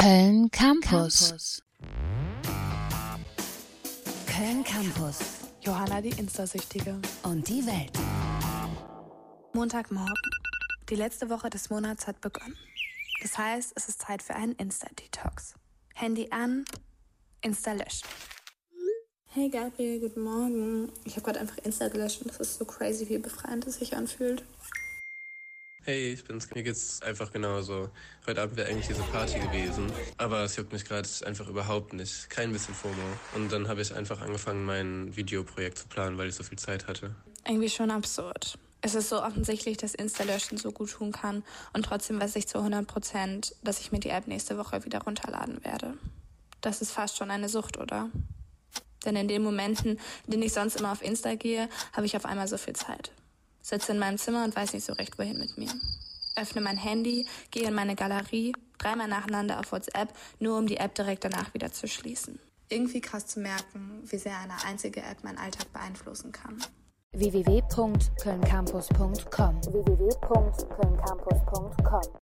Köln Campus. Köln Campus. Johanna die Instasüchtige. Und die Welt. Montagmorgen. Die letzte Woche des Monats hat begonnen. Das heißt, es ist Zeit für einen Insta-Detox. Handy an, Insta löschen. Hey Gabriel, guten Morgen. Ich habe gerade einfach Insta gelöscht und das ist so crazy, wie befreiend es sich anfühlt. Hey, ich bin's. Mir geht's einfach genauso. Heute Abend wäre eigentlich diese Party gewesen, aber es juckt mich gerade einfach überhaupt nicht. Kein bisschen FOMO. Und dann habe ich einfach angefangen, mein Videoprojekt zu planen, weil ich so viel Zeit hatte. Irgendwie schon absurd. Es ist so offensichtlich, dass Insta-Löschen so gut tun kann und trotzdem weiß ich zu 100 Prozent, dass ich mir die App nächste Woche wieder runterladen werde. Das ist fast schon eine Sucht, oder? Denn in den Momenten, in denen ich sonst immer auf Insta gehe, habe ich auf einmal so viel Zeit. Sitze in meinem Zimmer und weiß nicht so recht, wohin mit mir. Öffne mein Handy, gehe in meine Galerie, dreimal nacheinander auf WhatsApp, nur um die App direkt danach wieder zu schließen. Irgendwie krass zu merken, wie sehr eine einzige App meinen Alltag beeinflussen kann. www.kölncampus.com www.kölncampus.com